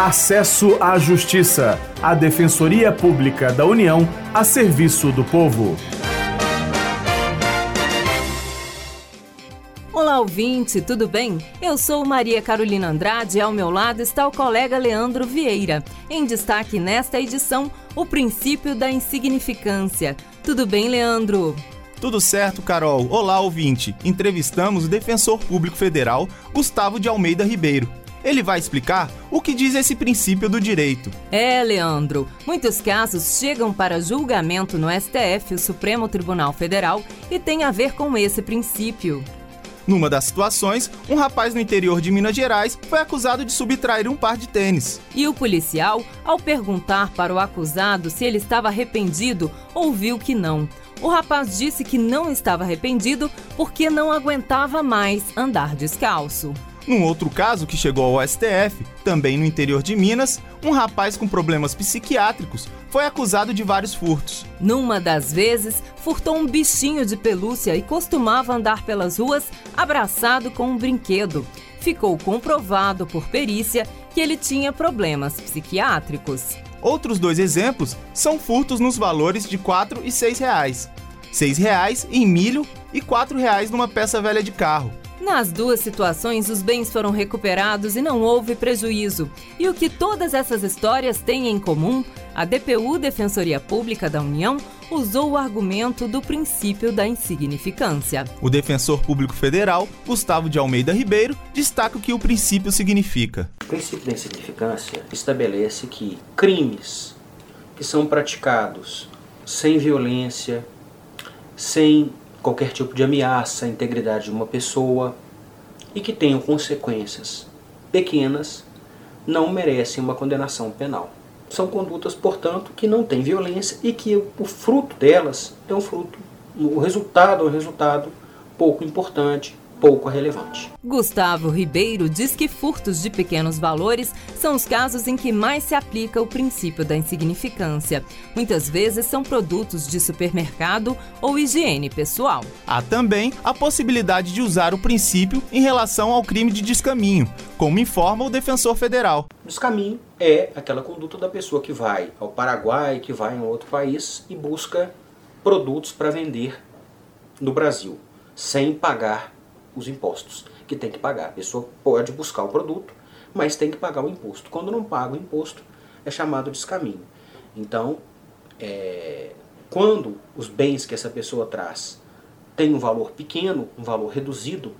Acesso à Justiça, a Defensoria Pública da União a serviço do povo. Olá, ouvinte, tudo bem? Eu sou Maria Carolina Andrade e ao meu lado está o colega Leandro Vieira. Em destaque nesta edição, o princípio da insignificância. Tudo bem, Leandro? Tudo certo, Carol. Olá, ouvinte. Entrevistamos o defensor público federal, Gustavo de Almeida Ribeiro. Ele vai explicar o que diz esse princípio do direito. É, Leandro. Muitos casos chegam para julgamento no STF, o Supremo Tribunal Federal, e tem a ver com esse princípio. Numa das situações, um rapaz no interior de Minas Gerais foi acusado de subtrair um par de tênis. E o policial, ao perguntar para o acusado se ele estava arrependido, ouviu que não. O rapaz disse que não estava arrependido porque não aguentava mais andar descalço. Num outro caso que chegou ao STF, também no interior de Minas, um rapaz com problemas psiquiátricos foi acusado de vários furtos. Numa das vezes, furtou um bichinho de pelúcia e costumava andar pelas ruas abraçado com um brinquedo. Ficou comprovado por perícia que ele tinha problemas psiquiátricos. Outros dois exemplos são furtos nos valores de R$ 4 e 6 reais. 6 reais em milho e 4 reais numa peça velha de carro. Nas duas situações, os bens foram recuperados e não houve prejuízo. E o que todas essas histórias têm em comum? A DPU, Defensoria Pública da União, usou o argumento do princípio da insignificância. O defensor público federal, Gustavo de Almeida Ribeiro, destaca o que o princípio significa. O princípio da insignificância estabelece que crimes que são praticados sem violência, sem qualquer tipo de ameaça à integridade de uma pessoa e que tenham consequências pequenas não merecem uma condenação penal. São condutas, portanto, que não têm violência e que o fruto delas é um fruto, o resultado é um resultado pouco importante, pouco relevante. Gustavo Ribeiro diz que furtos de pequenos valores são os casos em que mais se aplica o princípio da insignificância. Muitas vezes são produtos de supermercado ou higiene pessoal. Há também a possibilidade de usar o princípio em relação ao crime de descaminho, como informa o defensor federal. Descaminho é aquela conduta da pessoa que vai ao Paraguai, que vai em outro país e busca produtos para vender no Brasil, sem pagar os impostos que tem que pagar. A pessoa pode buscar o produto, mas tem que pagar o imposto. Quando não paga o imposto, é chamado de descaminho. Então, é, quando os bens que essa pessoa traz têm um valor pequeno, um valor reduzido,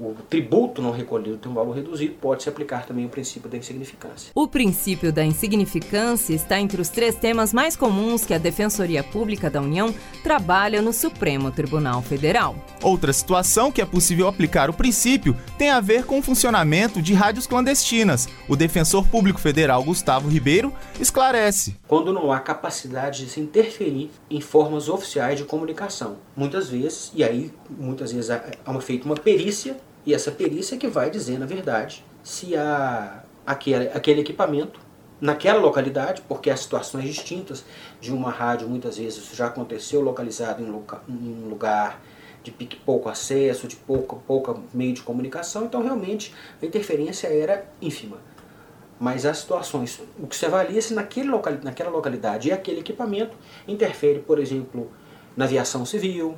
o tributo não recolhido tem um valor reduzido, pode se aplicar também o princípio da insignificância. O princípio da insignificância está entre os três temas mais comuns que a Defensoria Pública da União trabalha no Supremo Tribunal Federal. Outra situação que é possível aplicar o princípio tem a ver com o funcionamento de rádios clandestinas. O defensor público federal Gustavo Ribeiro esclarece. Quando não há capacidade de se interferir em formas oficiais de comunicação, muitas vezes, e aí muitas vezes é feita uma perícia e essa perícia que vai dizer, na verdade, se há aquele, aquele equipamento naquela localidade, porque há situações distintas de uma rádio, muitas vezes isso já aconteceu, localizado em, loca, um lugar de pouco acesso, de pouco, pouco meio de comunicação, então realmente a interferência era ínfima. Mas as situações, o que se avalia se naquele local, naquela localidade e aquele equipamento interfere, por exemplo, na aviação civil,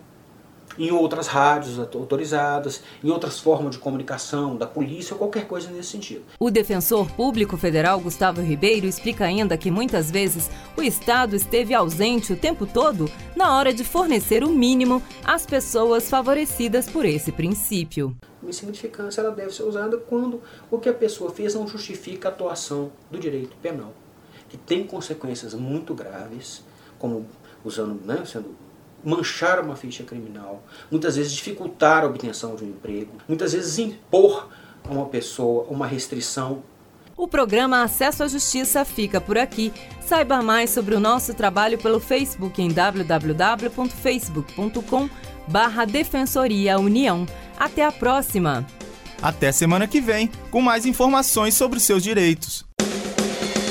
em outras rádios autorizadas, em outras formas de comunicação da polícia ou qualquer coisa nesse sentido. O defensor público federal Gustavo Ribeiro explica ainda que muitas vezes o Estado esteve ausente o tempo todo na hora de fornecer o mínimo às pessoas favorecidas por esse princípio. A insignificância ela deve ser usada quando o que a pessoa fez não justifica a atuação do direito penal, que tem consequências muito graves, como usando, né, sendo manchar uma ficha criminal, muitas vezes dificultar a obtenção de um emprego, muitas vezes impor a uma pessoa uma restrição. O programa Acesso à Justiça fica por aqui. Saiba mais sobre o nosso trabalho pelo Facebook em www.facebook.com barra Defensoria União. Até a próxima! Até semana que vem, com mais informações sobre os seus direitos.